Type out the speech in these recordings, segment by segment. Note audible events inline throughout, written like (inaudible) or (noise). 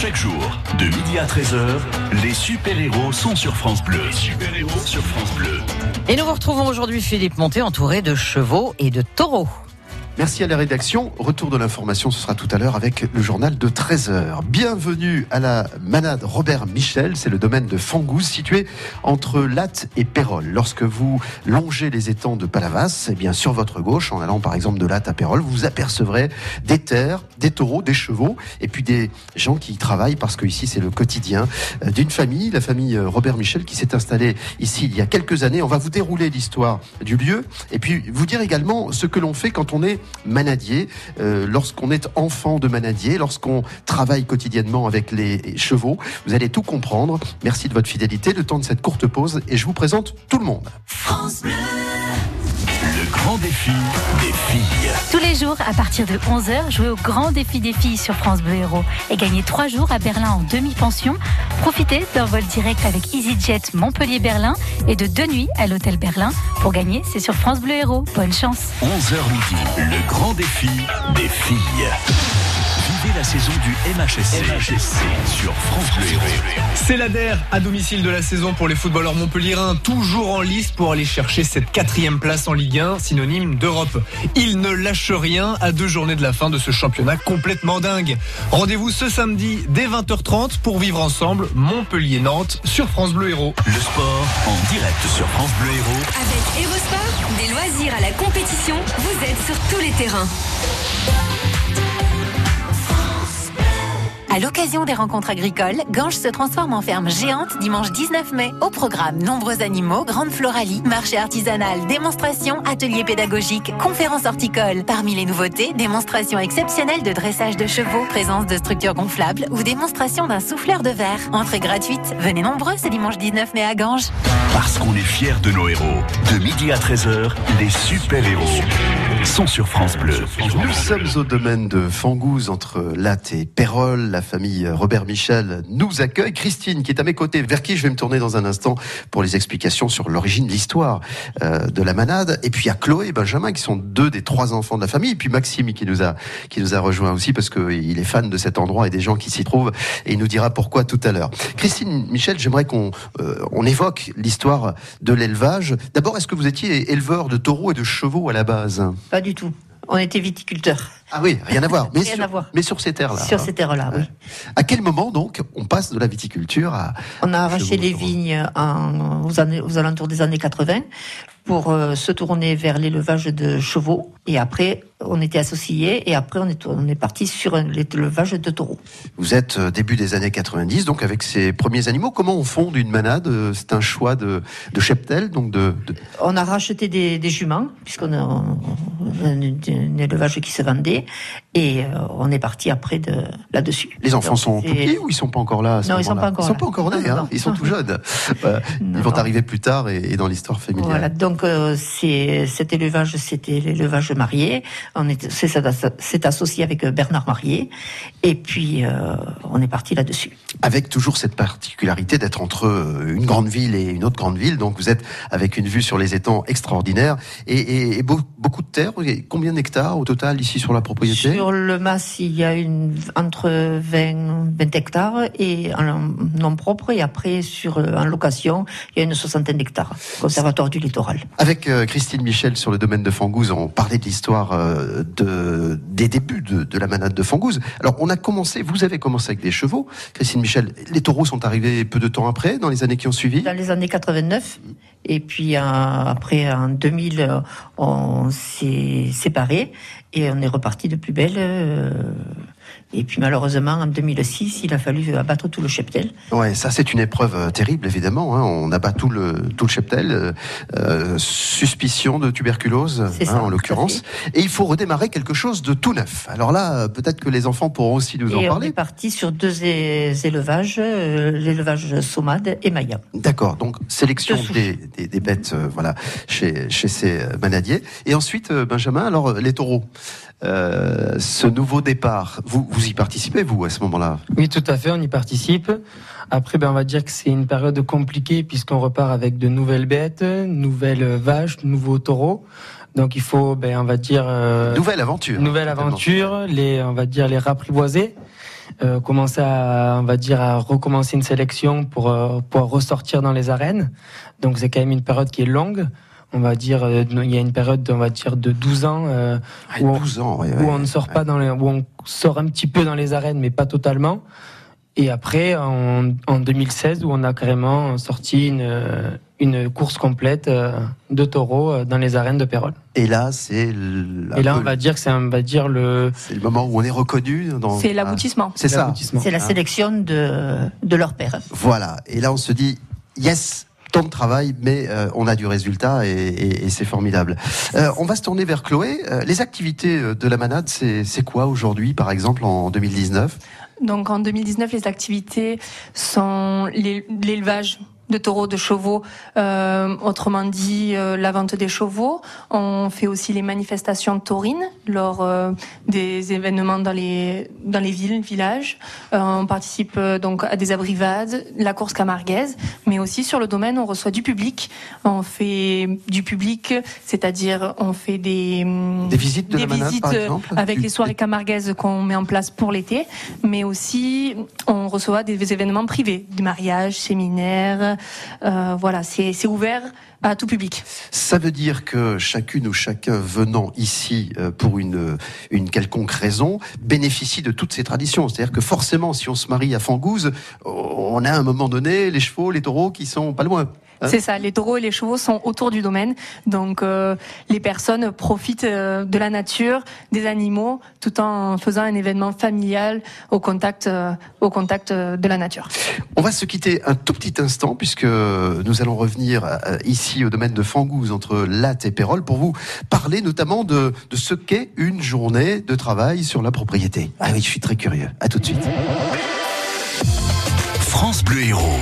Chaque jour, de midi à 13h, les super-héros sont sur France Bleu. Super-héros sur France Bleu. Et nous vous retrouvons aujourd'hui Philippe Monté entouré de chevaux et de taureaux. Merci à la rédaction. Retour de l'information, ce sera tout à l'heure avec le journal de 13h. Bienvenue à la manade Robert Michel. C'est le domaine de Fangouze situé entre Latte et Pérol. Lorsque vous longez les étangs de Palavas, eh bien, sur votre gauche, en allant par exemple de Latte à Pérol, vous apercevrez des terres, des taureaux, des chevaux et puis des gens qui y travaillent parce que ici c'est le quotidien euh, d'une famille, la famille euh, Robert Michel qui s'est installée ici il y a quelques années. On va vous dérouler l'histoire du lieu et puis vous dire également ce que l'on fait quand on est manadier, euh, lorsqu'on est enfant de manadier, lorsqu'on travaille quotidiennement avec les chevaux. Vous allez tout comprendre. Merci de votre fidélité. Le temps de cette courte pause et je vous présente tout le monde. Le grand défi des filles. Tous les jours, à partir de 11h, jouez au grand défi des filles sur France Bleu Héros et gagnez 3 jours à Berlin en demi-pension. Profitez d'un vol direct avec EasyJet Montpellier-Berlin et de deux nuits à l'hôtel Berlin. Pour gagner, c'est sur France Bleu Héros. Bonne chance. 11h midi, le grand défi des filles. Vivez la saison du MHSC, sur France Bleu Héros. C'est la DER à domicile de la saison pour les footballeurs montpelliérains, toujours en lice pour aller chercher cette quatrième place en Ligue 1, synonyme d'Europe. Ils ne lâchent rien à deux journées de la fin de ce championnat complètement dingue. Rendez-vous ce samedi dès 20h30 pour vivre ensemble Montpellier-Nantes sur France Bleu Héros. Le sport en direct sur France Bleu Héros. Avec Evosport, des loisirs à la compétition, vous êtes sur tous les terrains. À l'occasion des rencontres agricoles, Ganges se transforme en ferme géante dimanche 19 mai. Au programme, nombreux animaux, grande floralie, marché artisanal, démonstrations, ateliers pédagogiques, conférences horticoles. Parmi les nouveautés, démonstrations exceptionnelles de dressage de chevaux, présence de structures gonflables ou démonstration d'un souffleur de verre. Entrée gratuite. Venez nombreux ce dimanche 19 mai à Ganges. Parce qu'on est fiers de nos héros. De midi à 13h, les super-héros sont sur France Bleu. Nous sommes au domaine de Fangouze entre Latte et Pérol. La famille Robert Michel nous accueille. Christine qui est à mes côtés, vers qui je vais me tourner dans un instant pour les explications sur l'origine, l'histoire euh, de la manade. Et puis il y a Chloé et Benjamin qui sont deux des trois enfants de la famille. Et puis Maxime qui nous a qui nous a rejoint aussi parce qu'il est fan de cet endroit et des gens qui s'y trouvent. Et il nous dira pourquoi tout à l'heure. Christine Michel, j'aimerais qu'on euh, on évoque l'histoire de l'élevage. D'abord, est-ce que vous étiez éleveur de taureaux et de chevaux à la base? Pas du tout. On était viticulteurs. Ah oui, rien à voir. Mais, Rien sur, à voir. mais sur ces terres-là. Sur hein. ces terres-là, oui. À quel moment donc on passe de la viticulture à On a arraché les vignes en- aux, années- aux alentours des années 80 pour euh, se tourner vers l'élevage de chevaux. Et après, on était associés. Et après, on est, on est parti sur l'élevage de taureaux. Vous êtes euh, début des années 90, donc avec ces premiers animaux. Comment on fonde une manade Euh, C'est un choix de, de cheptel, donc de, de- On a racheté des, des juments, puisqu'on a un, élevage qui se vendait. Et euh, on est parti après de là-dessus. Les enfants sont tout petits ou ils sont pas encore là à ce Non, ils sont pas encore Ils sont là. pas encore nés, Non, hein non. ils sont tout jeunes. (laughs) Euh, ils vont arriver plus tard et, et dans l'histoire familiale. Voilà, donc euh, c'est cet élevage, c'était l'élevage marié. On est, c'est, c'est- c'est associé avec euh, Bernard Marié, et puis euh, on est parti là-dessus. Avec toujours cette particularité d'être entre euh, une grande ville et une autre grande ville. Donc vous êtes avec une vue sur les étangs extraordinaire et, et- et beau- beaucoup de terres. Combien d'hectares au total ici sur la propriété? Sur le Mas, il y a une, entre 20, 20 hectares et en nom propre, et après sur en location, il y a une soixantaine d'hectares. Conservatoire du littoral. Avec Christine Michel sur le domaine de Fangouze, on parlait de l'histoire euh, de, des débuts de, la manade de Fangouze. Alors on a commencé, vous avez commencé avec des chevaux. Christine Michel, les taureaux sont arrivés peu de temps après, dans les années qui ont suivi. Dans les années 89, et puis euh, après en 2000, euh, on s'est séparés et on est reparti de plus belle. Et puis malheureusement, en 2006, il a fallu abattre tout le cheptel. Ouais, ça c'est une épreuve euh, terrible évidemment. hein. On abat tout le tout le cheptel, euh, euh, suspicion de tuberculose hein, ça, en l'occurrence, et il faut redémarrer quelque chose de tout neuf. Alors là, euh, peut-être que les enfants pourront aussi nous en et on parler. est parti sur deux élevages, euh, l'élevage Somade et Maya. D'accord, donc sélection des, des, des bêtes euh, voilà, chez, chez ces manadiers. Et ensuite, Benjamin, alors les taureaux. Euh, ce nouveau départ, vous, vous y participez, vous, à ce moment-là? Oui, tout à fait, on y participe. Après, ben, on va dire que c'est une période compliquée puisqu'on repart avec de nouvelles bêtes, nouvelles vaches, nouveaux taureaux. Donc il faut, ben, on va dire, euh, Nouvelle aventure. nouvelle certainement. aventure, les, on va dire les rapprivoiser. euh, commencer à, on va dire, à recommencer une sélection pour, euh, pour ressortir dans les arènes. Donc c'est quand même une période qui est longue. On va dire, euh, il y a une période, on va dire, de 12 ans, euh, Ah, où, on, 12 ans, ouais, où on ne sort pas dans les, où on sort un petit peu dans les arènes, mais pas totalement. Et après, en, en 2016, où on a carrément sorti une, euh, une course complète euh, de taureaux dans les arènes de Pérol. Et là, c'est Et là, on va dire que c'est, on va dire le, c'est le moment où on est reconnu. dans- C'est Ah, l'aboutissement. C'est ça. l'aboutissement. C'est la sélection de, de leur père. Voilà. Et là, on se dit, yes, tant de travail, mais euh, on a du résultat et, et- et c'est formidable. Euh, on va se tourner vers Chloé. Euh, les activités euh, de la manade, c'est quoi aujourd'hui, par exemple, en 2019 Donc en 2019, les activités sont l'é- l'élevage de taureaux, de chevaux, euh, autrement dit euh, la vente des chevaux. On fait aussi les manifestations taurines lors euh, des événements dans les dans les villes, villages. Euh, on participe euh, donc à des abrivades, la course camarguaise, mais aussi sur le domaine on reçoit du public. On fait du public, c'est-à-dire on fait des Des visites de des la manade, visites, par exemple avec Du- les soirées camarguaises qu'on met en place pour l'été, mais aussi on reçoit des événements privés, des mariages, séminaires, voilà, c'est c'est ouvert à tout public. Ça veut dire que chacune ou chacun venant ici euh, pour une, une quelconque raison bénéficie de toutes ces traditions. C'est-à-dire que forcément, si on se marie à Fangouze, on a à un moment donné les chevaux, les taureaux qui sont pas loin. Hein C'est ça, les taureaux et les chevaux sont autour du domaine, donc euh, les personnes profitent euh, de la nature, des animaux, tout en faisant un événement familial au contact, euh, au contact de la nature. On va se quitter un tout petit instant puisque nous allons revenir euh, ici au domaine de Fangouze entre Latte et Pérol pour vous parler notamment de, de ce qu'est une journée de travail sur la propriété. Ah oui, je suis très curieux. À tout de suite. France Bleu Héros.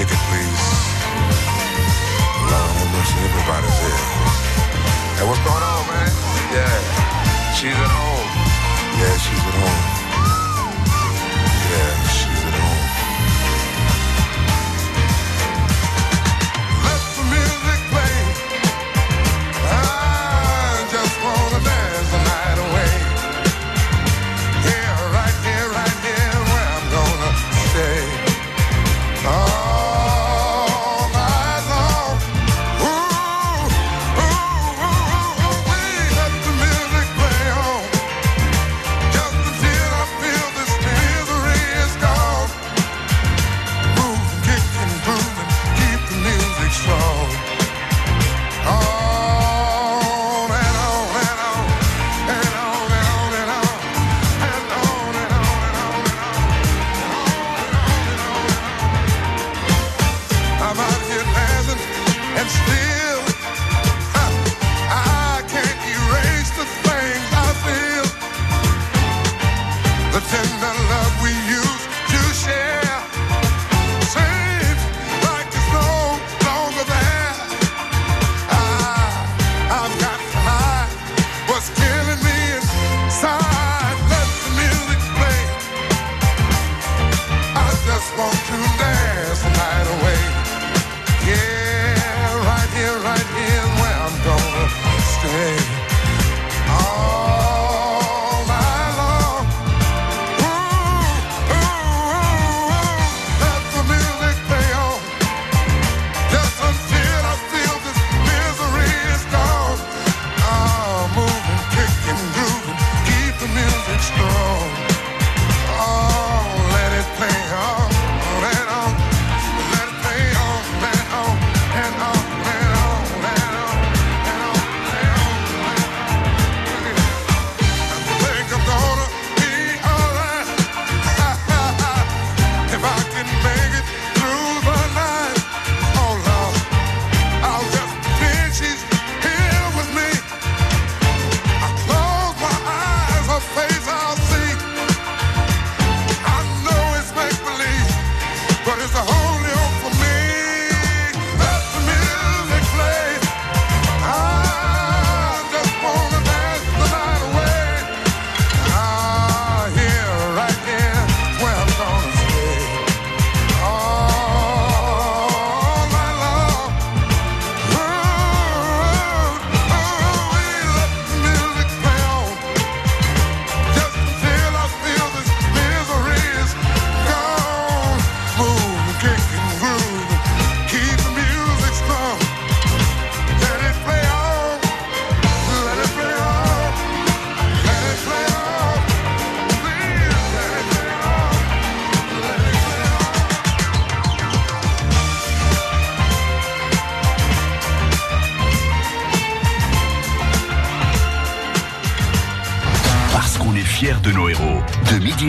Ticket, please. Lord have mercy, everybody's here. Hey, what's going on, man? Yeah, she's at home. Yeah, she's at home.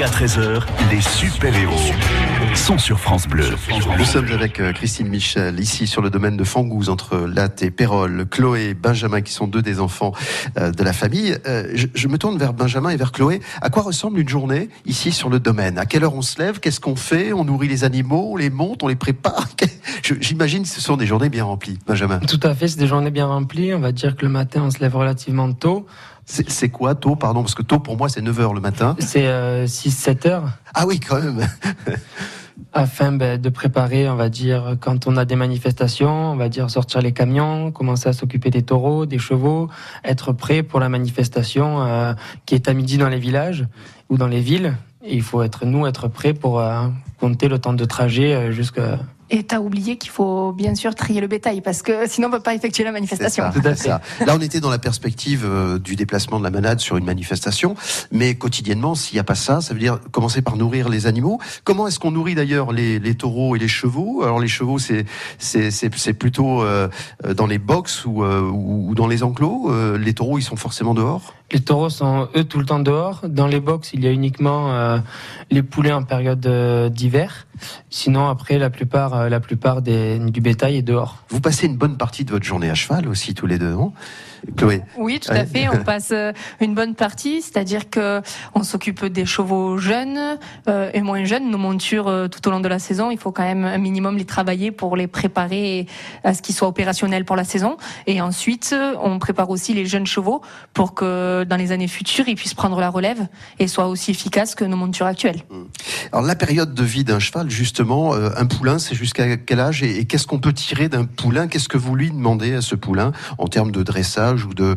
Midi à 13h, les super-héros sont sur France Bleu. Nous sommes avec euh, Christine Michel, ici sur le domaine de Fangouze, entre Latte et Pérol, Chloé et Benjamin, qui sont deux des enfants euh, de la famille. Euh, je, me tourne vers Benjamin et vers Chloé. À quoi ressemble une journée ici sur le domaine? À quelle heure on se lève? Qu'est-ce qu'on fait? On nourrit les animaux, on les monte, on les prépare? (laughs) J'imagine que ce sont des journées bien remplies. Benjamin, Tout à fait, c'est des journées bien remplies. On va dire que le matin, on se lève relativement tôt. C'est quoi tôt Pardon, parce que tôt pour moi c'est 9h le matin. C'est 6-7 heures Ah oui, quand même. (laughs) afin ben, de préparer, on va dire, quand on a des manifestations, on va dire sortir les camions, commencer à s'occuper des taureaux, des chevaux, être prêt pour la manifestation euh, qui est à midi dans les villages ou dans les villes. Et il faut être nous être prêts pour euh, compter le temps de trajet euh, jusqu'à Et t'as oublié qu'il faut bien sûr trier le bétail parce que sinon on peut pas effectuer la manifestation. ça, Tout à c'est ça. (laughs) Là, on était dans la perspective euh, du déplacement de la manade sur une manifestation, mais quotidiennement, s'il n'y a pas ça, ça veut dire commencer par nourrir les animaux. Comment est-ce qu'on nourrit d'ailleurs les, les taureaux et les chevaux? Alors les chevaux, c'est c'est c'est c'est plutôt euh, euh, dans les box ou, euh, ou dans les enclos. Euh, les taureaux, ils sont forcément dehors? Les taureaux sont eux tout le temps dehors. Dans les box, il y a uniquement euh, les poulets en période euh, d'hiver. Sinon, après, la plupart, euh, la plupart du bétail est dehors. Vous passez une bonne partie de votre journée à cheval aussi tous les deux, Chloé. Oui, tout à fait. On (laughs) passe euh, une bonne partie, c'est-à-dire que on s'occupe des chevaux jeunes euh, et moins jeunes. Nos montures euh, tout au long de la saison, il faut quand même un minimum les travailler pour les préparer à ce qu'ils soient opérationnels pour la saison. Et ensuite, on prépare aussi les jeunes chevaux pour que dans les années futures, ils puissent prendre la relève et soient aussi efficaces que nos montures actuelles. Alors la période de vie d'un cheval, justement, un poulain, c'est jusqu'à quel âge et qu'est-ce qu'on peut tirer d'un poulain? Qu'est-ce que vous lui demandez à ce poulain en termes de dressage ou de,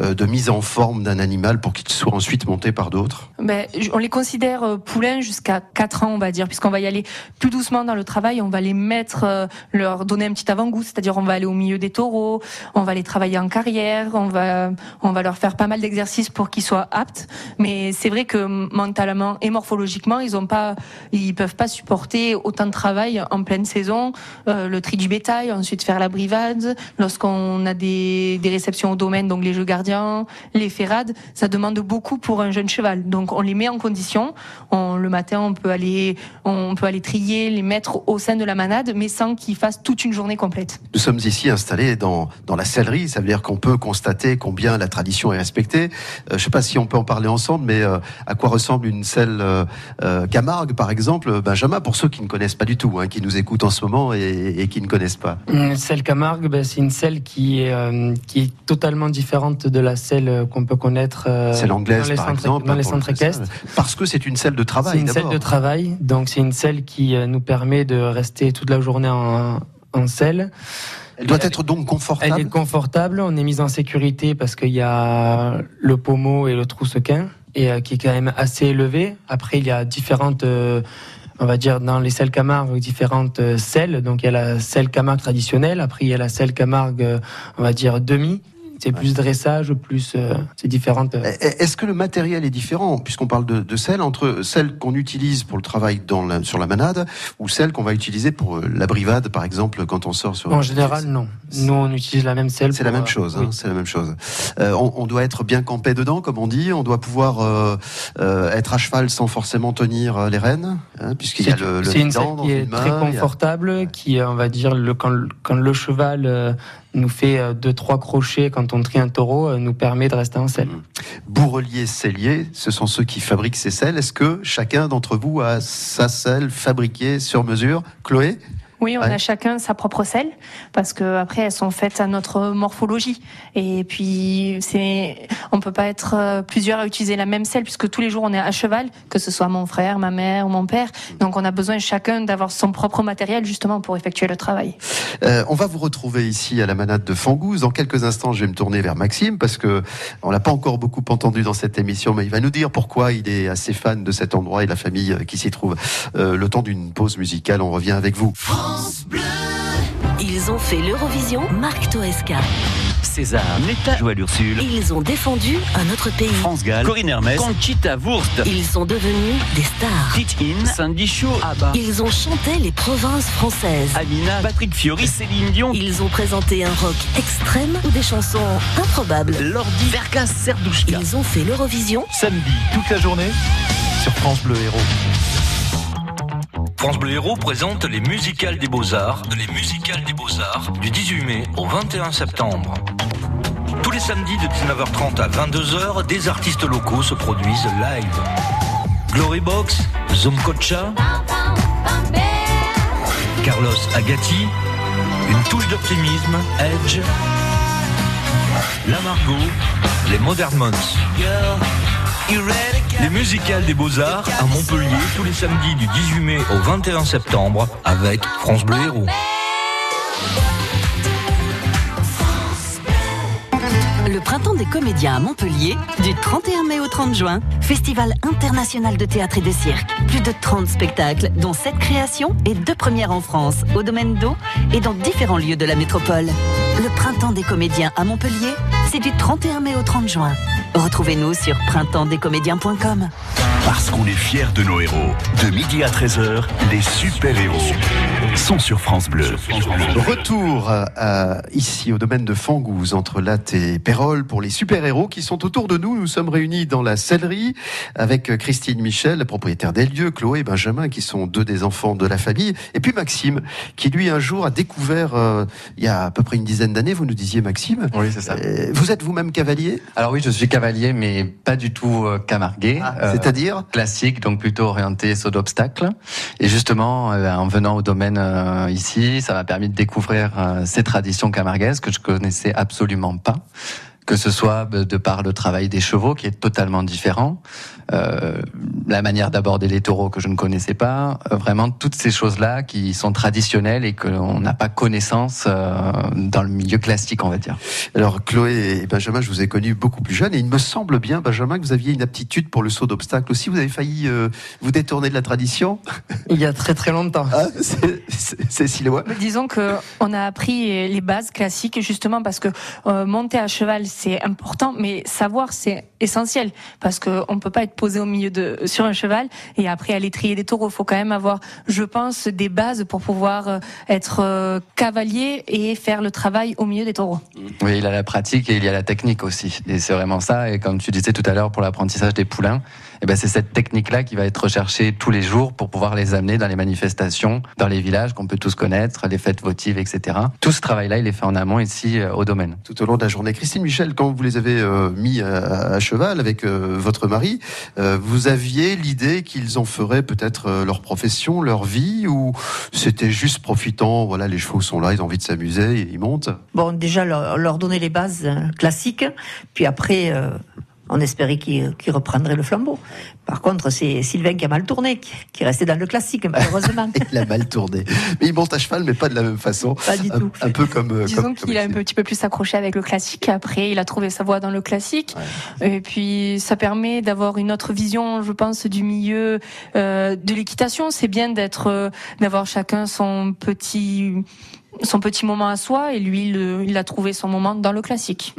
euh, de mise en forme d'un animal pour qu'il soit ensuite monté par d'autres? Ben, on les considère euh, poulains jusqu'à 4 ans, on va dire, puisqu'on va y aller plus doucement dans le travail. On va les mettre, euh, leur donner un petit avant-goût, c'est-à-dire on va aller au milieu des taureaux, on va les travailler en carrière, on va, on va leur faire pas mal d'exercices pour qu'ils soient aptes. Mais c'est vrai que mentalement et morphologiquement, ils ont pas, ils peuvent pas supporter autant de travail en pleine saison, le tri du bétail, ensuite faire la brivade. Lorsqu'on a des, des réceptions au domaine, donc les jeux gardiens, les ferrades, ça demande beaucoup pour un jeune cheval. Donc on les met en condition. On, le matin, on peut aller, on peut aller trier, les mettre au sein de la manade, mais sans qu'ils fassent toute une journée complète. Nous sommes ici installés dans, dans la sellerie, ça veut dire qu'on peut constater combien la tradition est respectée. Euh, je ne sais pas si on peut en parler ensemble, mais euh, à quoi ressemble une selle euh, Camargue, par exemple, Benjamin, pour ceux qui ne connaissent pas du tout, hein, qui nous écoutent en ce moment et, et qui ne connaissent pas. Une selle Camargue, ben, c'est une selle qui est, euh, qui est totalement différente de la selle qu'on peut connaître euh, C'est dans les par centres, exemple, dans les centres équestres. Parce que c'est une selle de C'est travail, une selle de travail, donc c'est une selle qui euh, nous permet de rester toute la journée en, en selle. Elle doit être donc Elle confortable. est confortable, on est mis en sécurité parce qu'il y a le pommeau et le troussequin, et euh, qui est quand même assez élevé. Après, il y a différentes, euh, on va dire, dans les selles Camargue, différentes euh, selles. Donc, il y a la selle Camargue traditionnelle, après, il y a la selle Camargue, euh, on va dire, demi. C'est plus dressage, plus. euh, c'est différentes. euh, Eh, Est-ce que le matériel est différent, puisqu'on parle de, de selle, entre celle qu'on utilise pour le travail dans la- sur la manade ou celle qu'on va utiliser pour euh, la brivade, par exemple, quand on sort sur. En général, non. Nous, on utilise la même selle. C'est la même euh, chose, oui. hein, c'est la même chose. Euh, on, on doit être bien campé dedans, comme on dit. On doit pouvoir euh, euh, être à cheval sans forcément tenir euh, les rênes, hein, puisqu'il y a le, le c'est une selle qui est une main, très a- confortable, qui, euh, on va dire, le, quand, le- quand le cheval euh, nous fait euh, deux, trois crochets quand on trie un taureau, euh, nous permet de rester en selle. Bourrelier, sellier, ce sont ceux qui fabriquent ces selles. Est-ce que chacun d'entre vous a sa selle fabriquée sur mesure? Chloé? Oui, on Ouais. a chacun sa propre selle parce que après elles sont faites à notre morphologie et puis c'est on peut pas être euh, plusieurs à utiliser la même selle puisque tous les jours on est à cheval que ce soit mon frère, ma mère ou mon père donc on a besoin chacun d'avoir son propre matériel justement pour effectuer le travail. Euh, on va vous retrouver ici à la manade de Fangouze. Dans quelques instants, je vais me tourner vers Maxime parce que on l'a pas encore beaucoup entendu dans cette émission, mais il va nous dire pourquoi il est assez fan de cet endroit et la famille euh, qui s'y trouve. Euh, le temps d'une pause musicale, on revient avec vous. Ils ont fait l'Eurovision Marc Toesca. César, Netta Joël Ursule, Ils ont défendu un autre pays. France Gall, Corinne Hermès, Conchita Wurst, Ils sont devenus des stars. Teach In, Sandy Shaw, Abba, Ils ont chanté les provinces françaises. Amina, Patrick Fiori, Céline Dion, Ils ont présenté un rock extrême ou des chansons improbables. Lordi, Verkas Serdouchka. Ils ont fait l'Eurovision. Samedi, toute la journée, sur France Bleu Héros. France Bleu Héros présente les musicales des Beaux-Arts, des Beaux-Arts du 18 mai au 21 septembre. Tous les samedis de 19h30 à 22h, des artistes locaux se produisent live. Glorybox, Zumkocha, Carlos Agati, une touche d'optimisme, Edge, La Margot, les Modern Months. Les musicales des Beaux-Arts à Montpellier tous les samedis du 18 mai au 21 septembre avec France Bleu Héros. Le printemps des comédiens à Montpellier, du 31 mai au 30 juin, festival international de théâtre et de cirque. Plus de 30 spectacles, dont 7 créations et 2 premières en France, au domaine d'eau et dans différents lieux de la métropole. Le printemps des comédiens à Montpellier, c'est du 31 mai au 30 juin. Retrouvez-nous sur printemps-des-comédiens.com. Parce qu'on est fiers de nos héros. De midi à 13h, les super-héros sont sur France Bleu. Retour euh, à- ici au domaine de Fangouze, entre Latte et Pérol, pour les super-héros qui sont autour de nous. Nous sommes réunis dans la sellerie avec Christine Michel, la propriétaire des lieux, Chloé et Benjamin, qui sont deux des enfants de la famille, et puis Maxime, qui lui un jour a découvert, euh, il y a à peu près une dizaine d'années, vous nous disiez Maxime. Oui, c'est ça. Euh, vous êtes vous-même cavalier Alors oui, je suis cavalier, mais pas du tout euh, camarguais. Euh, c'est-à-dire Classique, donc plutôt orienté saut d'obstacle. Et justement, euh, en venant au domaine euh, ici, ça m'a permis de découvrir ces traditions camarguaises que je connaissais absolument pas. Que ce soit de par le travail des chevaux, qui est totalement différent, euh, la manière d'aborder les taureaux que je ne connaissais pas, euh, vraiment toutes ces choses-là qui sont traditionnelles et que l'on n'a pas connaissance euh, dans le milieu classique, on va dire. Alors Chloé et Benjamin, je vous ai connus beaucoup plus jeunes et il me semble bien, Benjamin, que vous aviez une aptitude pour le saut d'obstacle aussi. Vous avez failli euh, vous détourner de la tradition Il y a très très longtemps. Ah, c'est- Mais Disons que on a appris les bases classiques justement parce que euh, monter à cheval c'est important, mais savoir c'est essentiel parce que on peut pas être posé au milieu de sur un cheval et après aller trier des taureaux. Il faut quand même avoir, je pense, des bases pour pouvoir euh, être euh, cavalier et faire le travail au milieu des taureaux. Oui, il y a la pratique et il y a la technique aussi. Et c'est vraiment ça. Et comme tu disais tout à l'heure pour l'apprentissage des poulains, eh ben c'est cette technique-là qui va être recherchée tous les jours pour pouvoir les amener dans les manifestations, dans les villages qu'on peut tous connaître, les fêtes votives, etc. Tout ce travail-là, il est fait en amont ici euh, au domaine. tout au long de la journée. Christine Michel, quand vous les avez euh, mis à, à cheval avec euh, votre mari, euh, vous aviez l'idée qu'ils en feraient peut-être euh, leur profession, leur vie, ou c'était juste profitant, voilà, les chevaux sont là, ils ont envie de s'amuser, ils montent? Bon, déjà leur, leur donner les bases euh, classiques, puis après, euh, on espérait qu'ils reprendraient le flambeau. Par contre, c'est Sylvain qui a mal tourné, qui, qui est resté dans le classique, malheureusement. (laughs) Il a mal tourné. Mais il monte à cheval, mais pas de la même façon. Pas du un, tout. un peu comme. euh, Disons qu'il a un petit peu plus accroché avec le classique. Après, il a trouvé sa voie dans le classique. Et puis, ça permet d'avoir une autre vision, je pense, du milieu euh, de l'équitation. C'est bien d'être, euh, d'avoir chacun son petit, son petit moment à soi. Et lui, il, il a trouvé son moment dans le classique.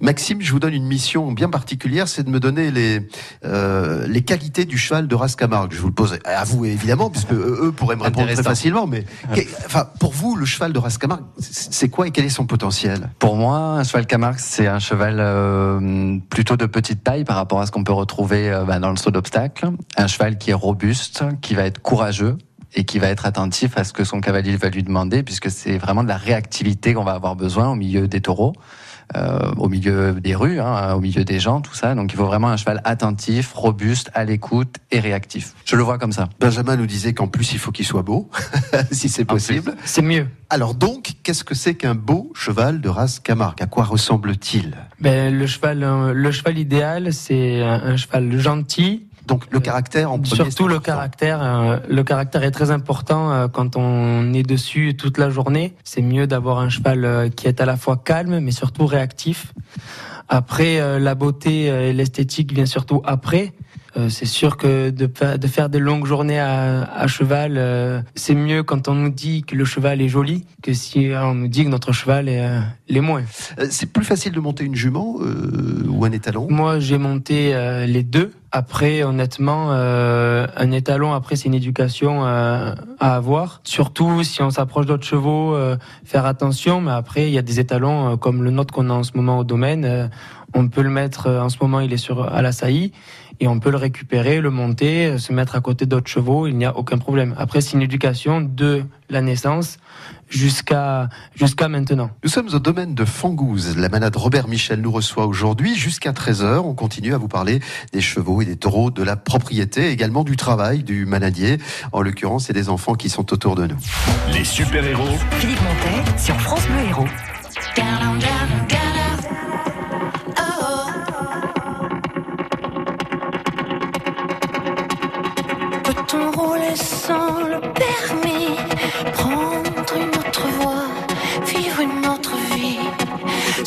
Maxime, je vous donne une mission bien particulière, c'est de me donner les euh, les qualités du cheval de race Camargue. Je vous le pose à vous évidemment, puisque eux eux pourraient me répondre très facilement. Mais que- enfin, pour vous, le cheval de race Camargue, c'est c'est quoi et quel est son potentiel? Pour moi, un cheval Camargue, c'est un cheval euh, plutôt de petite taille par rapport à ce qu'on peut retrouver euh, bah, dans le saut d'obstacle. Un cheval qui est robuste, qui va être courageux et qui va être attentif à ce que son cavalier va lui demander, puisque c'est vraiment de la réactivité qu'on va avoir besoin au milieu des taureaux. euh, au milieu des rues, hein, au milieu des gens, tout ça. Donc il faut vraiment un cheval attentif, robuste, à l'écoute et réactif. Je le vois comme ça. Benjamin nous disait qu'en plus il faut qu'il soit beau, (laughs) si c'est possible. C'est mieux. Alors donc, qu'est-ce que c'est qu'un beau cheval de race Camargue? À quoi ressemble-t-il? Ben, le cheval, euh, le cheval idéal, c'est un, un cheval gentil. Donc le caractère en premier. Surtout le caractère. euh, le caractère est très important euh, quand on est dessus toute la journée. C'est mieux d'avoir un cheval euh, qui est à la fois calme, mais surtout réactif. Après, la beauté et l'esthétique vient surtout après. Euh, c'est sûr que de, fa- de faire des longues journées à, à cheval, euh, c'est mieux quand on nous dit que le cheval est joli que si on nous dit que notre cheval est, euh, l'est moins. Euh, C'est plus facile de monter une jument euh, ou un étalon? Moi, j'ai monté euh, les deux. Après, honnêtement, euh, un étalon, après, c'est une éducation euh, à avoir. Surtout si on s'approche d'autres chevaux, euh, faire attention. Mais après, il y a des étalons euh, comme le nôtre qu'on a en ce moment au domaine. euh, on peut le mettre, euh, en ce moment, il est sur à la saillie. Et on peut le récupérer, le monter, se mettre à côté d'autres chevaux, il n'y a aucun problème. Après, c'est une éducation de la naissance jusqu'à jusqu'à maintenant. Nous sommes au domaine de Fangouze. La manade Robert Michel nous reçoit aujourd'hui jusqu'à 13h. On continue à vous parler des chevaux et des taureaux, de la propriété, également du travail du manadier. En l'occurrence, c'est des enfants qui sont autour de nous. Les super-héros Philippe Montet sur France Bleu Héros.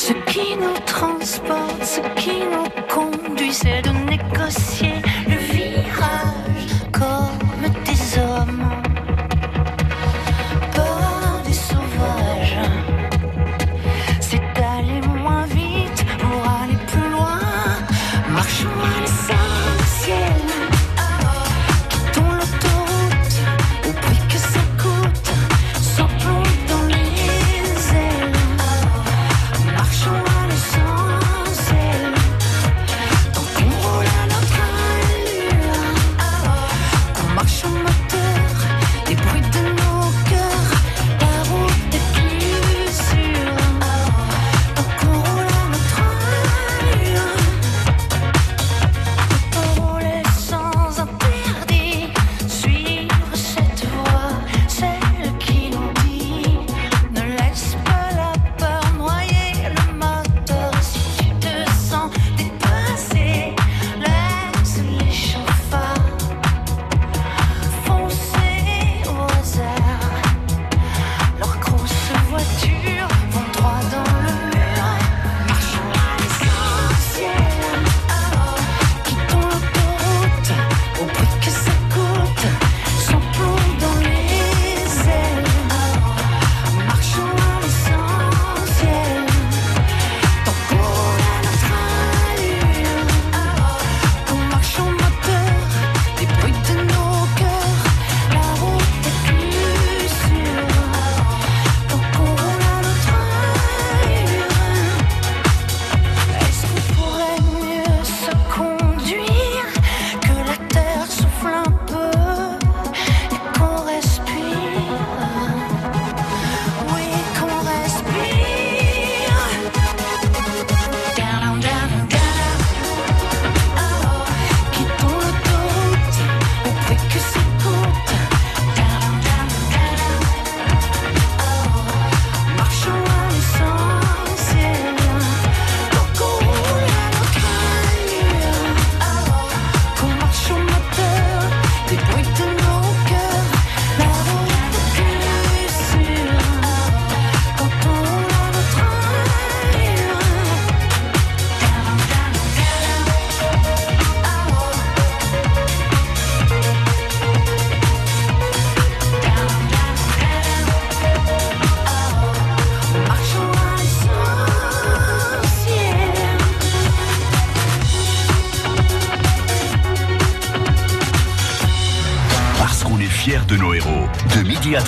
Ce qui nous transporte, ce qui nous conduit, c'est de négocier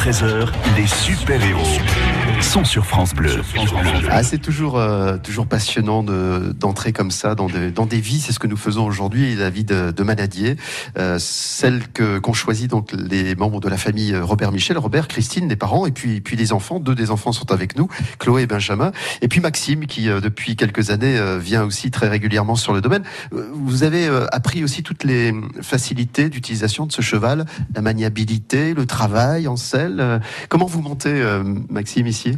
13h, les super-héros sont sur France Bleu. Ah, c'est toujours, euh, toujours passionnant de- d'entrer comme ça dans, des- dans des vies. C'est ce que nous faisons aujourd'hui, la vie de, de Manadier. Euh, celle que qu'ont choisi donc les membres de la famille Robert Michel, Robert, Christine, les parents, et puis, puis les enfants. Deux des enfants sont avec nous, Chloé et Benjamin. Et puis Maxime, qui euh, depuis quelques années euh, vient aussi très régulièrement sur le domaine. Euh, Vous avez euh, appris aussi toutes les facilités d'utilisation de ce cheval, la maniabilité, le travail en selle. Comment vous montez, euh, Maxime, ici?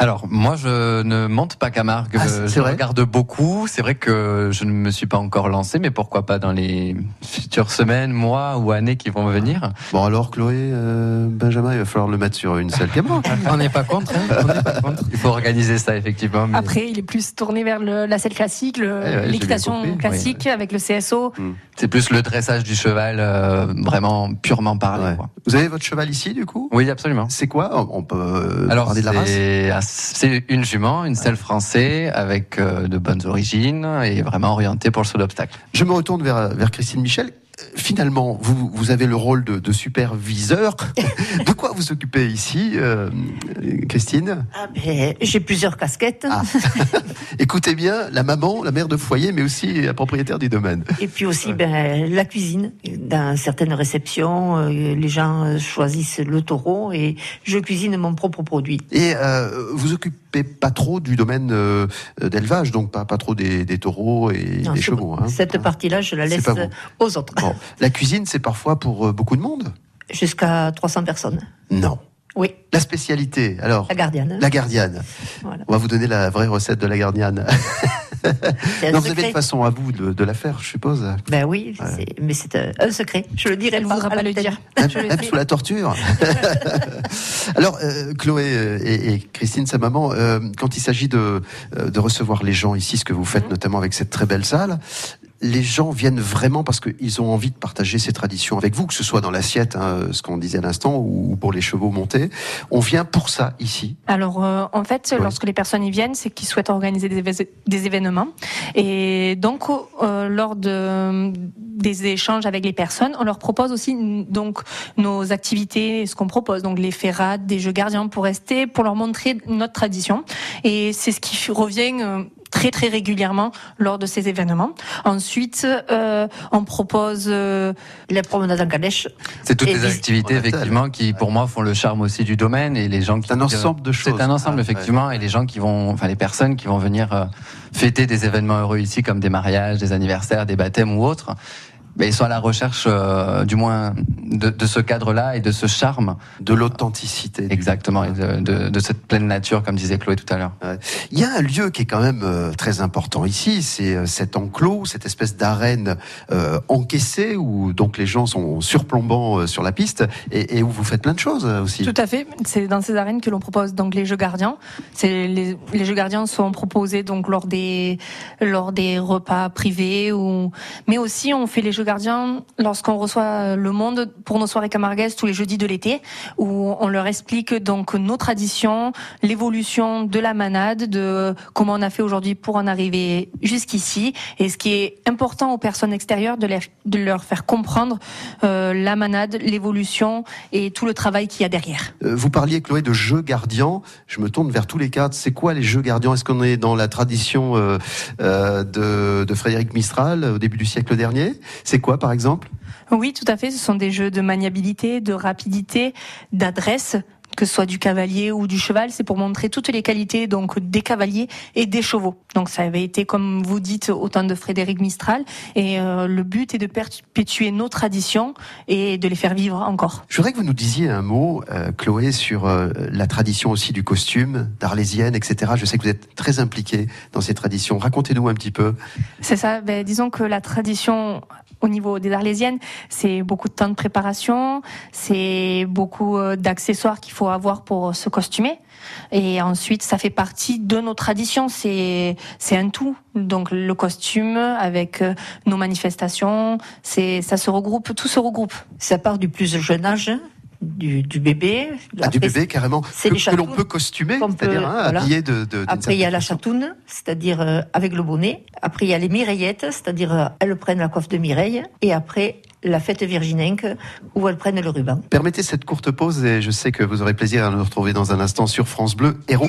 Alors, moi, je ne monte pas Camargue. Ah, je regarde beaucoup. C'est vrai que je ne me suis pas encore lancé, mais pourquoi pas dans les futures semaines, mois ou années qui vont venir. Bon alors Chloé, euh, Benjamin, il va falloir le mettre sur une seule caméra. (laughs) On n'est pas contre. hein, on n'est pas contre. Il faut organiser ça, effectivement. mais- Après, il est plus tourné vers le- la selle classique, ouais, bien l'équitation classique avec le CSO. C'est plus le dressage du cheval, euh, vraiment purement parlé. quoi. Vous avez votre cheval ici du coup? Oui, absolument. C'est quoi? On peut Alors, parler de la race? C'est un- c'est une jument, une selle français avec euh, de bonnes origines et vraiment orientée pour le saut d'obstacle. Je me retourne vers, vers Christine Michel. Finalement, vous, vous avez le rôle de, de superviseur. (laughs) de quoi vous occupez ici, euh, Christine? Ah, ben, J'ai plusieurs casquettes. (laughs) Écoutez bien, la maman, la mère de foyer, mais aussi la propriétaire du domaine. Et puis aussi ben, la cuisine. Dans certaines réceptions, euh, les gens choisissent le taureau et je cuisine mon propre produit. Et euh, vous occupez pas trop du domaine euh, d'élevage, donc pas, pas trop des, des taureaux et Non, des chevaux. hein. Cette partie-là, je la laisse aux autres. Bon, la cuisine, c'est parfois pour euh, beaucoup de monde Jusqu'à 300 personnes. Non. Oui. La spécialité, alors La gardienne. La gardienne. Voilà. On va vous donner la vraie recette de la gardienne. (laughs) C'est un non, vous avez une façon à vous de, de la faire, je suppose. Ben oui, mais c'est un, un secret. Je le dirai Elle pas. voudra pas le dire. Même, Je sous la torture. (laughs) Alors, euh, Chloé euh, et, et Christine, sa maman, euh, quand il s'agit de, euh, de recevoir les gens ici, ce que vous faites Mhm. notamment avec cette très belle salle, les gens viennent vraiment parce qu'ils ont envie de partager ces traditions avec vous, que ce soit dans l'assiette, hein, ce qu'on disait à l'instant, ou, ou pour les chevaux montés. On vient pour ça ici. Alors, euh, en fait, Oui. lorsque les personnes y viennent, c'est qu'ils souhaitent organiser des, des événements. Et donc, euh, lors de, des échanges avec les personnes, on leur propose aussi donc nos activités, ce qu'on propose, donc les ferrades, des jeux gardiens pour rester, pour leur montrer notre tradition. Et c'est ce qui revient. euh, très très régulièrement lors de ces événements. Ensuite, euh, on propose euh, la promenade en calèche. C'est toutes Et les activités effectivement qui, pour moi, font le charme aussi du domaine et les gens qui. C'est un ensemble de choses. C'est un ensemble Ah, effectivement et les gens qui vont, enfin les personnes qui vont venir euh, fêter des événements heureux ici comme des mariages, des anniversaires, des baptêmes ou autres. Ils sont à la recherche, euh, du moins, de, de ce cadre-là et de ce charme. De l'authenticité. Exactement, et de, de- de cette pleine nature, comme disait Chloé tout à l'heure. Ouais. Il y a un lieu qui est quand même euh, très important ici, c'est euh, cet enclos, cette espèce d'arène euh, encaissée où donc les gens sont surplombants euh, sur la piste et, et où vous faites plein de choses euh, aussi. Tout à fait. C'est dans ces arènes que l'on propose donc les jeux gardiens. C'est les, les jeux gardiens sont proposés donc lors des lors des repas privés ou mais aussi on fait les jeux gardiens lorsqu'on reçoit le monde pour nos soirées camarguaises tous les jeudis de l'été où on leur explique donc nos traditions, l'évolution de la manade, de comment on a fait aujourd'hui pour en arriver jusqu'ici et ce qui est important aux personnes extérieures de, de leur faire comprendre euh, la manade, l'évolution et tout le travail qu'il y a derrière. Euh, Vous parliez, Chloé, de jeux gardiens. Je me tourne vers tous les cadres. C'est quoi les jeux gardiens Est-ce qu'on est dans la tradition euh, euh, de Frédéric Mistral au début du siècle dernier? C'est quoi, par exemple? Oui, tout à fait. Ce sont des jeux de maniabilité, de rapidité, d'adresse que ce soit du cavalier ou du cheval, c'est pour montrer toutes les qualités donc des cavaliers et des chevaux. Donc ça avait été, comme vous dites, au temps de Frédéric Mistral, et euh, le but est de perpétuer nos traditions et de les faire vivre encore. Je voudrais que vous nous disiez un mot, euh, Chloé, sur euh, la tradition aussi du costume, d'Arlésienne, etc. Je sais que vous êtes très impliquée dans ces traditions. Racontez-nous un petit peu. C'est ça. Ben, disons que la tradition au niveau des Arlésiennes, c'est beaucoup de temps de préparation, c'est beaucoup d'accessoires qu'il faut avoir pour se costumer. Et ensuite, ça fait partie de nos traditions. C'est c'est un tout. Donc le costume avec euh, nos manifestations, c'est ça se regroupe, tout se regroupe. Ça part du plus jeune âge, du, du bébé. Ah, du bébé, carrément, c'est que, que l'on peut costumer, qu'on peut- c'est-à-dire hein, voilà. habillé de, de Après, il y a la chatoune, c'est-à-dire euh, avec le bonnet. Après, il y a les mireillettes, c'est-à-dire euh, elles prennent la coiffe de Mireille. Et après, la fête virginenque, où elles prennent le ruban. Permettez cette courte pause et je sais que vous aurez plaisir à nous retrouver dans un instant sur France Bleu Héros.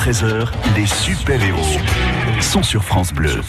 13h, les super-héros sont sur France Bleu.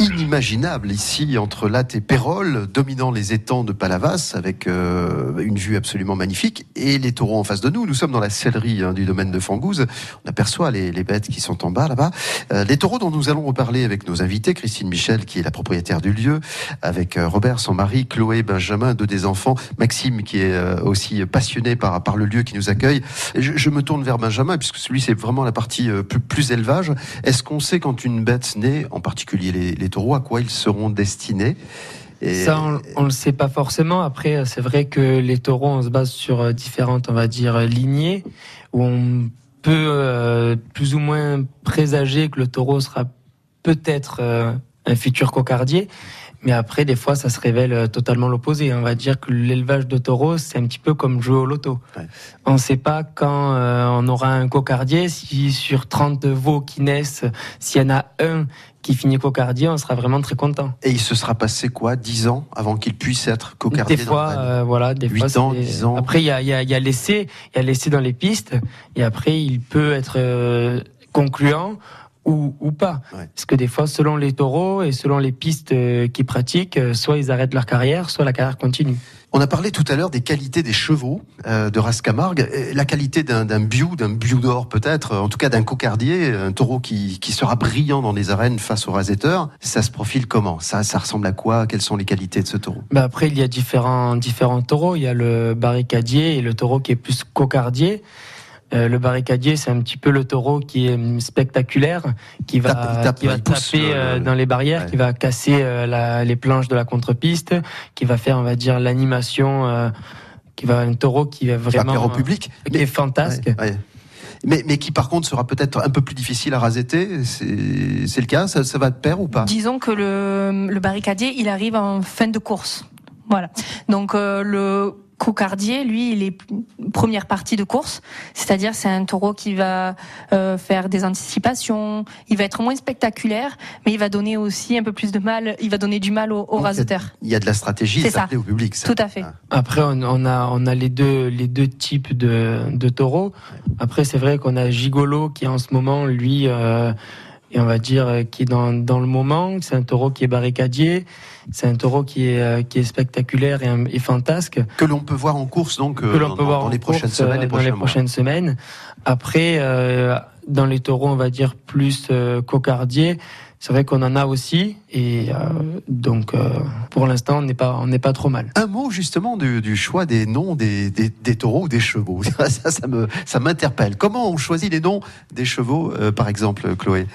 Inimaginable ici entre Latte et Pérol, dominant les étangs de Palavas avec euh, une vue absolument magnifique et les taureaux en face de nous. Nous sommes dans la sellerie hein, du domaine de Fangouze. On aperçoit les, bêtes qui sont en bas là-bas. Euh, les taureaux dont nous allons reparler avec nos invités, Christine Michel qui est la propriétaire du lieu, avec euh, Robert son mari, Chloé, Benjamin, deux des enfants, Maxime qui est euh, aussi passionné par, par le lieu qui nous accueille. Je, je me tourne vers Benjamin puisque celui c'est vraiment la partie plus, élevage. Est-ce qu'on sait quand une bête naît, en particulier les taureaux, à quoi ils seront destinés? Ça, on, on le sait pas forcément. Après, c'est vrai que les taureaux, on se base sur euh, différentes, on va dire, euh, lignées, où on peut euh, plus ou moins présager que le taureau sera peut-être euh, un futur cocardier. Mais après, des fois, ça se révèle euh, totalement l'opposé. On va dire que l'élevage de taureaux, c'est un petit peu comme jouer au loto. On ne sait pas quand euh, on aura un cocardier, si sur 30 veaux qui naissent, s'il y en a un qui finit cocardier, on sera vraiment très content. Et il se sera passé quoi, 10 ans avant qu'il puisse être cocardier Des fois, euh, voilà, des Huit fois, ans, c'est- 10 ans? Après, il y a, y a, il y a l'essai, il y a l'essai dans les pistes, et après, il peut être euh, concluant ou, ou pas. Parce que des fois, selon les taureaux et selon les pistes euh, qu'ils pratiquent, euh, soit ils arrêtent leur carrière, soit la carrière continue. On a parlé tout à l'heure des qualités des chevaux euh, de race Camargue. La qualité d'un biou, d'un biou d'or peut-être, en tout cas d'un cocardier, un taureau qui, qui sera brillant dans les arènes face au rasetteur. Ça se profile comment? Ça, ça ressemble à quoi? Quelles sont les qualités de ce taureau? Bah après, il y a différents, différents taureaux. Il y a le barricadier et le taureau qui est plus cocardier. Euh, le barricadier, c'est un petit peu le taureau qui est hum, spectaculaire, qui va, tape, il tape, qui va taper euh, dans les barrières, qui va casser euh, la- les planches de la contre-piste, qui va faire, on va dire, l'animation, euh, qui va un taureau qui va va vraiment plaire au public. euh, qui est fantasque. Ouais, ouais. Mais, mais qui par contre sera peut-être un peu plus difficile à rasetter. C'est c'est le cas ça, ça va de pair ou pas? Disons que le, le barricadier, il arrive en fin de course. Voilà. Donc euh, le cocardier, lui, il est première partie de course, c'est-à-dire c'est un taureau qui va euh, faire des anticipations, il va être moins spectaculaire, mais il va donner aussi un peu plus de mal, il va donner du mal au, au raseteur. Il y a de la stratégie, C'est ça ça. plaît au public. Ça. Tout à fait. Après, on, on a, on a les deux, les deux types de, de taureaux. Après, c'est vrai qu'on a Gigolo qui en ce moment, lui, euh, et on va dire euh, qui est dans, dans le moment. C'est un taureau qui est barricadier. C'est un taureau qui est, euh, qui est spectaculaire et, fantasque. Que l'on peut voir en course donc euh, Que l'on dans, peut voir dans en les prochaines semaines euh, et dans les prochaines semaines. Après, euh, dans les taureaux, on va dire plus euh, cocardier. C'est vrai qu'on en a aussi, et euh, donc euh, pour l'instant, on n'est pas, on n'est pas trop mal. Un mot justement du, du choix des noms des, des, des taureaux ou des chevaux. (laughs) Ça, ça me, ça m'interpelle. Comment on choisit les noms des chevaux, euh, par exemple, Chloé?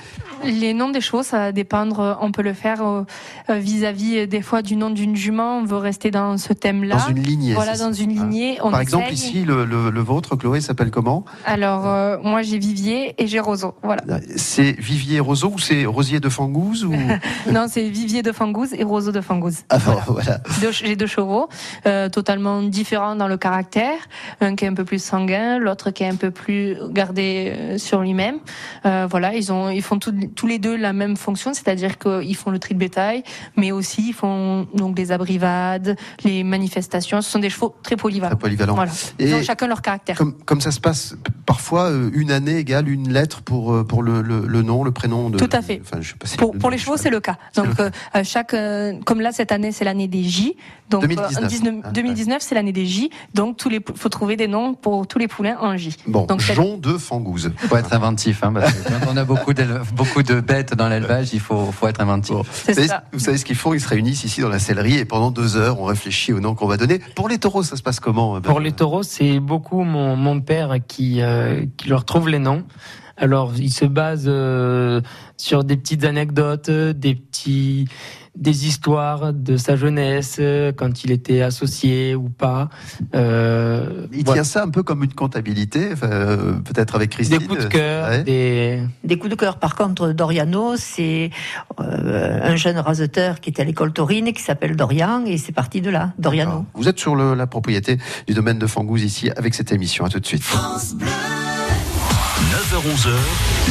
Les noms des chevaux, ça va dépendre. On peut le faire vis-à-vis des fois du nom d'une jument. On veut rester dans ce thème-là. Dans une lignée. Voilà, dans une lignée. On Par exemple, ici, le, le, le vôtre, Chloé, s'appelle comment? Alors, euh, moi, j'ai Vivier et j'ai Roseau. Voilà. C'est Vivier Roseau ou c'est Rosier de Fangouze ou... (laughs) non, c'est Vivier de Fangouze et Roseau de Fangouze. Ah, voilà. (laughs) voilà. Deux- J'ai deux chevaux, euh, totalement différents dans le caractère. Un qui est un peu plus sanguin, l'autre qui est un peu plus gardé euh, sur lui-même. Euh, voilà, ils ont, ils font tout- tous les deux la même fonction, c'est-à-dire qu'ils font le tri de bétail, mais aussi ils font donc les abrivades, les manifestations. Ce sont des chevaux très polyvalents. Très polyvalents. Voilà. Ils Et ont chacun leur caractère. Comme, comme ça se passe, parfois, une année égale une lettre pour, pour le, le, le nom, le prénom de. Tout à fait. Enfin, je sais pas Pour, les chevaux, c'est le cas. Donc, euh, euh, chaque, euh, comme là, cette année, c'est l'année des J. Donc, euh, 2019. en 19 Ah, 2019, c'est l'année des J. Donc, tous les, pou- faut trouver des noms pour tous les poulains en J. Bon, Donc, Jean de Fangouze. faut être inventif, hein, parce que quand on a beaucoup, beaucoup de bêtes dans l'élevage, il faut, faut être inventif. Vous savez, vous savez ce qu'ils font? Ils se réunissent ici dans la sellerie et pendant deux heures, on réfléchit au nom qu'on va donner. Pour les taureaux, ça se passe comment Pour les taureaux, c'est beaucoup mon, mon père qui, euh, qui leur trouve les noms. Alors, il se base euh, sur des petites anecdotes, des petits, des histoires de sa jeunesse, euh, quand il était associé ou pas. Euh, Il voilà. tient ça un peu comme une comptabilité, euh, peut-être avec Christine. Des coups de cœur, Ouais. des... Des coups de cœur, par contre, Doriano, c'est euh, un jeune raseteur qui était à l'école taurine et qui s'appelle Dorian, et c'est parti de là, Doriano. Vous êtes sur le- la propriété du domaine de Fangouze ici avec cette émission. À tout de suite. 9h-11h,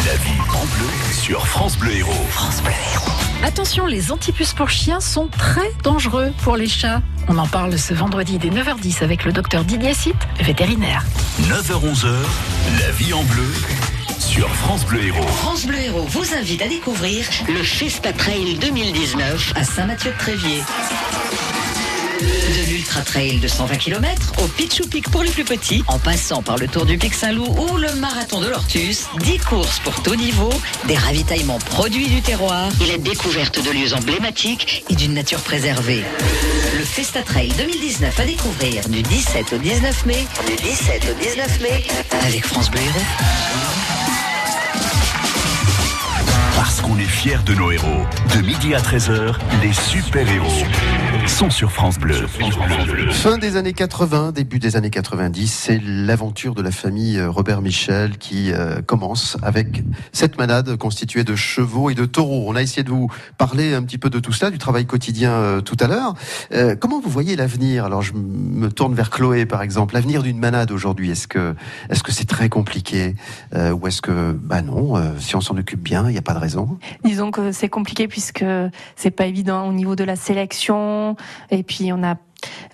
la vie en bleu sur France Bleu Héros. France Bleu Héros. Attention, les antipuces pour chiens sont très dangereux pour les chats. On en parle ce vendredi dès 9h10 avec le docteur Didier Sitt, vétérinaire. 9h-11h, la vie en bleu sur France Bleu Héros. France Bleu Héros vous invite à découvrir le Festa Trail 2019 à Saint-Mathieu-de-Tréviers. De l'Ultra Trail de 120 km au Pichou Pic pour les plus petits, en passant par le Tour du Pic Saint-Loup ou le Marathon de l'Ortus, 10 courses pour tout niveau, des ravitaillements produits du terroir et la découverte de lieux emblématiques et d'une nature préservée. Le Festa Trail 2019 à découvrir du 17 au 19 mai, du 17 au 19 mai avec France Bleu. Qu'on est fiers de nos héros. De midi à 13h, les super-héros sont sur France Bleu. Fin des années 80, début des années 90, c'est l'aventure de la famille euh, Robert Michel qui euh, commence avec cette manade constituée de chevaux et de taureaux. On a essayé de vous parler un petit peu de tout cela, du travail quotidien euh, tout à l'heure. Comment vous voyez l'avenir? Alors je me tourne vers Chloé par exemple. L'avenir d'une manade aujourd'hui, est-ce que est-ce que c'est très compliqué? Ou est-ce que bah non, si on s'en occupe bien, il n'y a pas de raison. Disons que c'est compliqué puisque c'est pas évident au niveau de la sélection. Et puis on a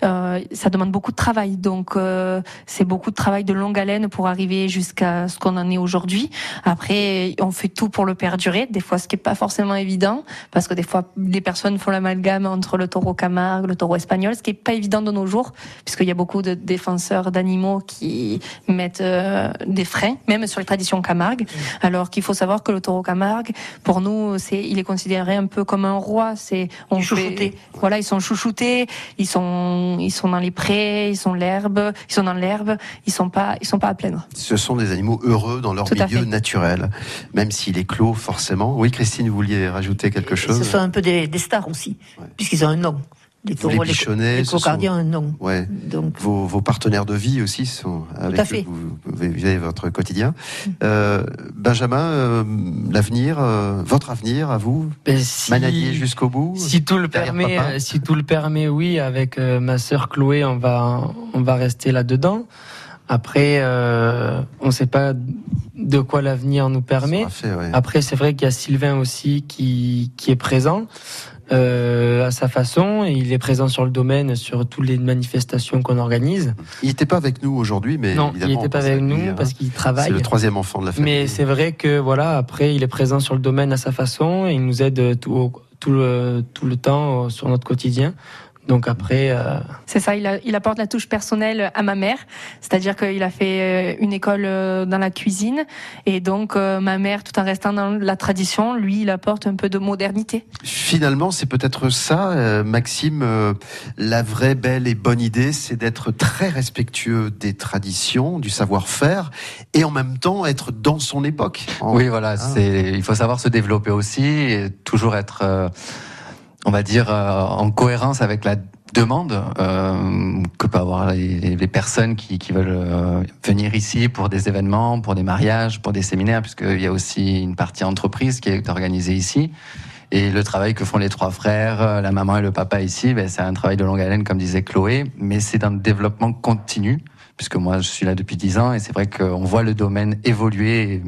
euh, ça demande beaucoup de travail, donc euh, c'est beaucoup de travail de longue haleine pour arriver jusqu'à ce qu'on en est aujourd'hui. Après, on fait tout pour le perdurer. Des fois, ce qui est pas forcément évident, parce que des fois, les personnes font l'amalgame entre le taureau Camargue, le taureau espagnol, ce qui est pas évident de nos jours, puisqu'il y a beaucoup de défenseurs d'animaux qui mettent euh, des freins, même sur les traditions Camargue. Alors qu'il faut savoir que le taureau Camargue, pour nous, c'est, il est considéré un peu comme un roi. C'est, on fait- voilà, ils sont chouchoutés, ils sont, ils sont dans les prés, ils sont l'herbe, ils sont dans l'herbe, ils sont pas, ils sont pas à plaindre. Ce sont des animaux heureux dans leur Tout milieu naturel, même s'il est clos forcément. Oui, Christine, vous vouliez rajouter quelque chose Ce sont un peu des, des stars aussi, puisqu'ils ont un nom. Les taureaux, les, bichonnets, les cocardiens un nom. Ouais. Vos, vos partenaires de vie aussi sont avec à eux fait. vous, vous vivez votre quotidien. Euh, Benjamin, euh, l'avenir, euh, votre avenir à vous, si- manadier jusqu'au bout. Si tout le permet, papa euh, si tout le permet, oui. Avec euh, ma sœur Chloé, on va, on va rester là dedans. Après, euh, on ne sait pas de quoi l'avenir nous permet. Après, c'est vrai qu'il y a Sylvain aussi qui, qui est présent euh, à sa façon. Et il est présent sur le domaine, sur toutes les manifestations qu'on organise. Il n'était pas avec nous aujourd'hui, mais non, il n'était pas avec nous hein. parce qu'il travaille. C'est le troisième enfant de la famille. Mais c'est vrai que voilà, après, il est présent sur le domaine à sa façon et il nous aide tout, au- tout, le, tout le temps euh, sur notre quotidien. Donc après, euh, C'est ça, il, a- il apporte la touche personnelle à ma mère, c'est-à-dire qu'il a fait euh, une école euh, dans la cuisine, et donc euh, ma mère, tout en restant dans la tradition, lui, il apporte un peu de modernité. Finalement, c'est peut-être ça, euh, Maxime, euh, la vraie belle et bonne idée, c'est d'être très respectueux des traditions, du savoir-faire, et en même temps être dans son époque. En- Oui, voilà, Ah. c'est, il faut savoir se développer aussi et toujours être, euh, on va dire, euh, en cohérence avec la demande euh, que peuvent avoir les, les personnes qui, qui veulent euh, venir ici pour des événements, pour des mariages, pour des séminaires, puisqu'il y a aussi une partie entreprise qui est organisée ici. Et le travail que font les trois frères, euh, la maman et le papa ici, ben, c'est un travail de longue haleine, comme disait Chloé, mais c'est un développement continu, puisque moi je suis là depuis dix ans et c'est vrai qu'on voit le domaine évoluer,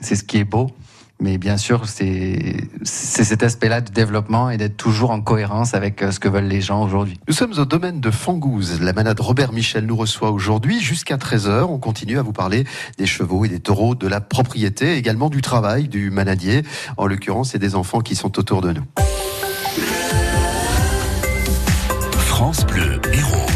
c'est ce qui est beau. Mais bien sûr, c'est c'est cet aspect-là de développement et d'être toujours en cohérence avec euh, ce que veulent les gens aujourd'hui. Nous sommes au domaine de Fangouze. La manade Robert Michel nous reçoit aujourd'hui jusqu'à 13h. On continue à vous parler des chevaux et des taureaux, de la propriété, également du travail du manadier, en l'occurrence, et des enfants qui sont autour de nous. France Bleu Héros.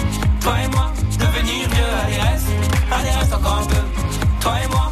Toi et moi, devenir vieux, allez reste, allez reste encore un peu. Toi et moi,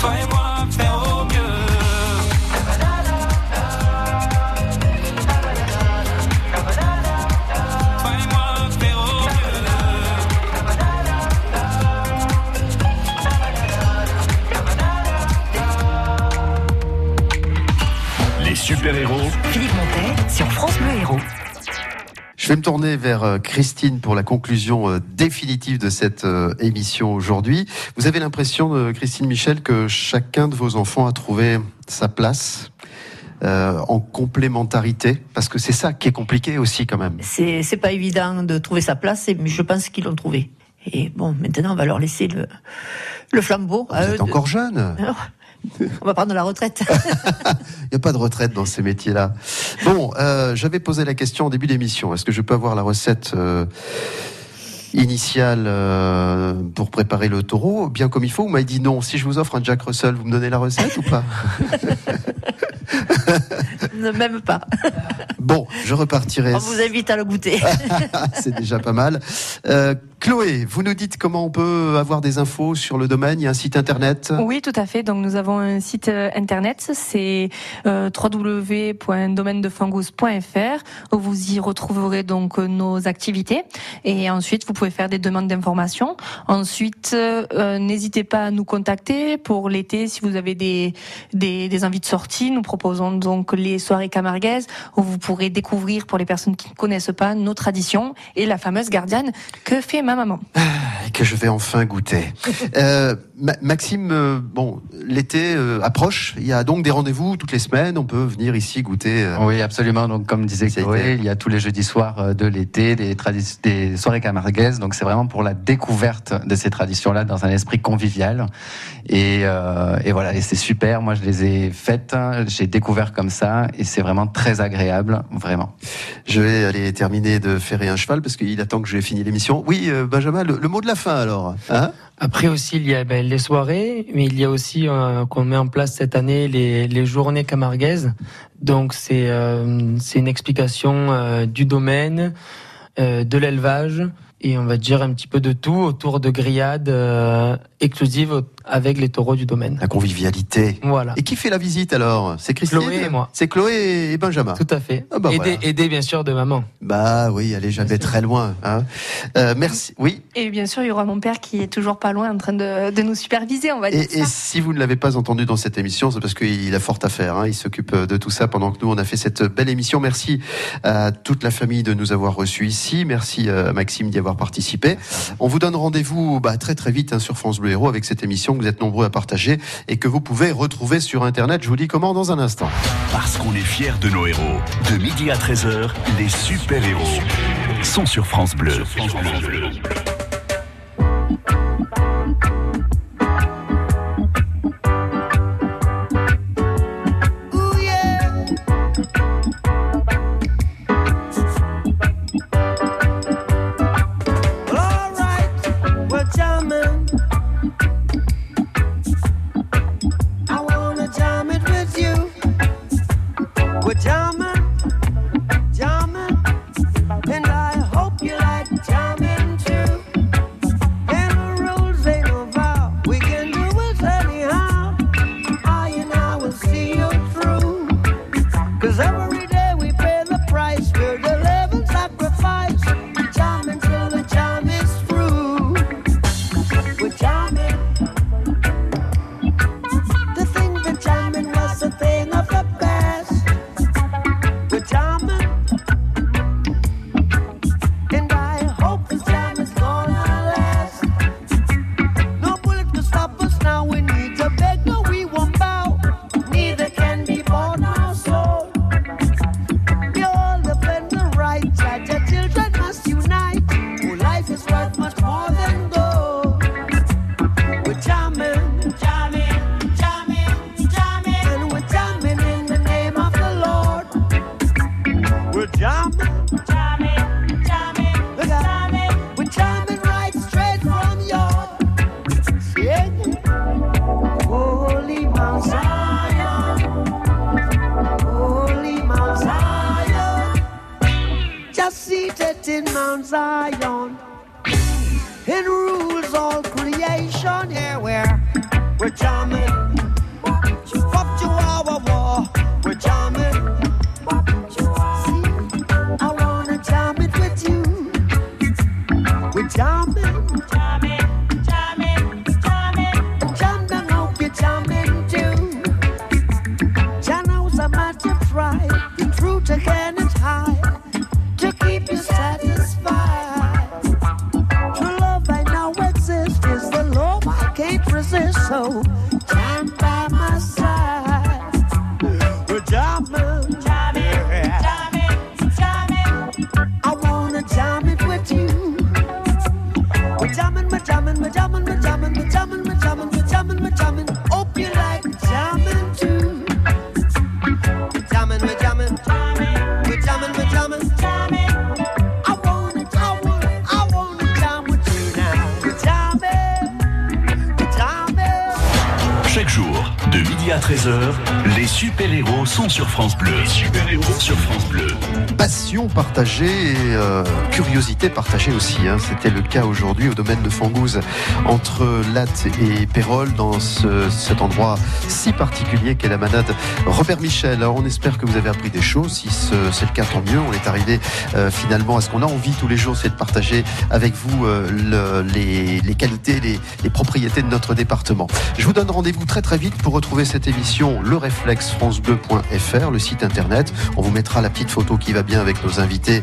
Toi et moi, faire au mieux. Toi et moi, faire au Les super-héros Philippe Montet sur France Bleu Héros. Je vais me tourner vers euh, Christine pour la conclusion euh, définitive de cette euh, émission aujourd'hui. Vous avez l'impression, Christine Michel, que chacun de vos enfants a trouvé sa place euh, en complémentarité? Parce que c'est ça qui est compliqué aussi quand même. C'est c'est pas évident de trouver sa place, mais je pense qu'ils l'ont trouvé. Et bon, maintenant, on va leur laisser le, le flambeau. à Vous eux êtes de- encore jeune. Alors, on va prendre la retraite. (laughs) Il n'y a pas de retraite dans ces métiers-là. Bon, euh, j'avais posé la question au début d'émission. Est-ce que je peux avoir la recette euh, initiale euh, pour préparer le taureau bien comme il faut? Vous m'avez dit non. Si je vous offre un Jack Russell, vous me donnez la recette ou pas? (laughs) Ne même pas. Bon, je repartirai. On vous invite à le goûter. (laughs) C'est déjà pas mal. Euh, Chloé, vous nous dites comment on peut avoir des infos sur le domaine Il y a un site internet Oui, tout à fait. Donc nous avons un site euh, internet, c'est euh, où vous y retrouverez donc euh, nos activités et ensuite vous pouvez faire des demandes d'informations. Ensuite, euh, n'hésitez pas à nous contacter pour l'été si vous avez des, des des envies de sortie. Nous proposons donc les soirées camarguaises où vous pourrez découvrir pour les personnes qui ne connaissent pas nos traditions et la fameuse gardienne que fait ma maman. Et que je vais enfin goûter. (laughs) Euh, Ma- Maxime, euh, bon, l'été euh, approche. Il y a donc des rendez-vous toutes les semaines. On peut venir ici goûter. euh, Oui, absolument. Donc, comme disait Chloé, il y a tous les jeudis soirs de l'été des, des soirées camarguaises. Donc, c'est vraiment pour la découverte de ces traditions-là dans un esprit convivial. Et, euh, et voilà, et c'est super. Moi, je les ai faites. hein. J'ai découvert comme ça, et c'est vraiment très agréable, vraiment. Je vais aller terminer de ferrer un cheval parce qu'il attend que j'ai fini l'émission. Oui, euh, Benjamin, le, mot de la fin alors. Hein? Après aussi, il y a ben, les soirées, mais il y a aussi euh, qu'on met en place cette année les, journées camarguaises. Donc c'est euh, une explication euh, du domaine, de l'élevage et on va dire un petit peu de tout autour de grillades exclusives avec les taureaux du domaine. La convivialité. Voilà. Et qui fait la visite alors? C'est Christine Chloé et moi. C'est Chloé et Benjamin. Tout à fait. Ah bah aidé, voilà. aidé, bien sûr de maman. Bah oui, allez jamais très loin. Hein. Euh, merci. Oui. Et bien sûr, il y aura mon père qui est toujours pas loin en train de, de nous superviser, on va dire Et, si vous ne l'avez pas entendu dans cette émission, c'est parce qu'il a fort à faire. hein. Il s'occupe de tout ça pendant que nous, on a fait cette belle émission. Merci à toute la famille de nous avoir reçus ici. Merci euh, à Maxime d'y avoir participé. On vous donne rendez-vous bah, très très vite hein, sur France Bleu Héros avec cette émission que vous êtes nombreux à partager et que vous pouvez retrouver sur Internet. Je vous dis comment dans un instant. Parce qu'on est fiers de nos héros. De midi à 13h, les super-héros sont sur France Bleu. pajamas. Sur France Bleu. Passion partagée et euh, curiosité partagée aussi. hein. C'était le cas aujourd'hui au domaine de Fangouze, entre Latte et Pérol, dans ce- cet endroit si particulier qu'est la manade Robert Michel. Alors on espère que vous avez appris des choses. Si ce- c'est le cas, tant mieux. On est arrivé euh, finalement à ce qu'on a envie tous les jours, c'est de partager avec vous euh, le- les, les qualités, les, les propriétés de notre département. Je vous donne rendez-vous très très vite pour retrouver cette émission, le réflexe francebleu.fr, le site internet. On vous mettra la petite photo qui va bien avec nos invités,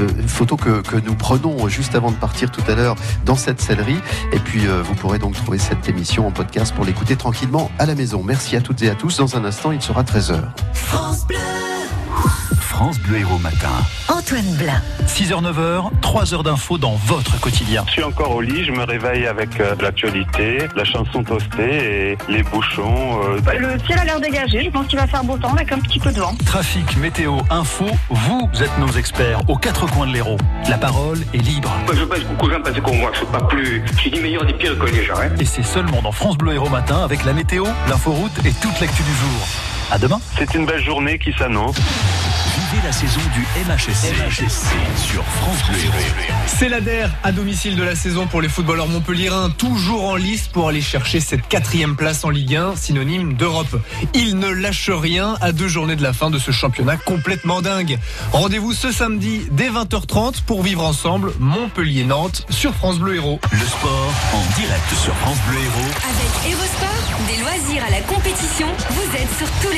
euh, photo que, nous prenons juste avant de partir tout à l'heure dans cette sellerie. Et puis euh, vous pourrez donc trouver cette émission en podcast pour l'écouter tranquillement à la maison. Merci à toutes et à tous. Dans un instant, il sera 13h. France Bleu Héros Matin. Antoine Blin. 6h, 9h, 3 heures d'infos dans votre quotidien. Je suis encore au lit, je me réveille avec euh, l'actualité, la chanson toastée et les bouchons. euh, Le ciel a l'air dégagé, je pense qu'il va faire beau temps avec un petit peu de vent. Trafic, météo, info, vous êtes nos experts aux quatre coins de l'Hérault. La parole est libre. Moi, je pense que beaucoup de gens pensent qu'on moi, je suis pas plus. Je suis du meilleur des pires que les gens. Hein. Et c'est seulement dans France Bleu Héros Matin avec la météo, l'inforoute et toute l'actu du jour. À demain. C'est une belle journée qui s'annonce. Vivez la saison du MHSC, MHSC sur France Bleu Héros. C'est la DER à domicile de la saison pour les footballeurs montpelliérains, toujours en lice pour aller chercher cette quatrième place en Ligue 1, synonyme d'Europe. Ils ne lâchent rien à deux journées de la fin de ce championnat complètement dingue. Rendez-vous ce samedi dès 20h30 pour vivre ensemble Montpellier-Nantes sur France Bleu Héros. Le sport en direct sur France Bleu Héros. Avec Evosport, des loisirs à la compétition, vous êtes sur tous les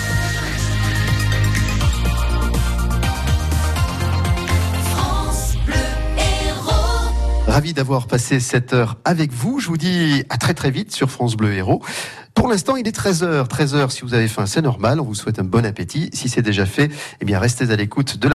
Ravi d'avoir passé cette heure avec vous. Je vous dis à très très vite sur France Bleu Héros. Pour l'instant, il est 13h. 13h, si vous avez faim, c'est normal. On vous souhaite un bon appétit. Si c'est déjà fait, eh bien, restez à l'écoute de la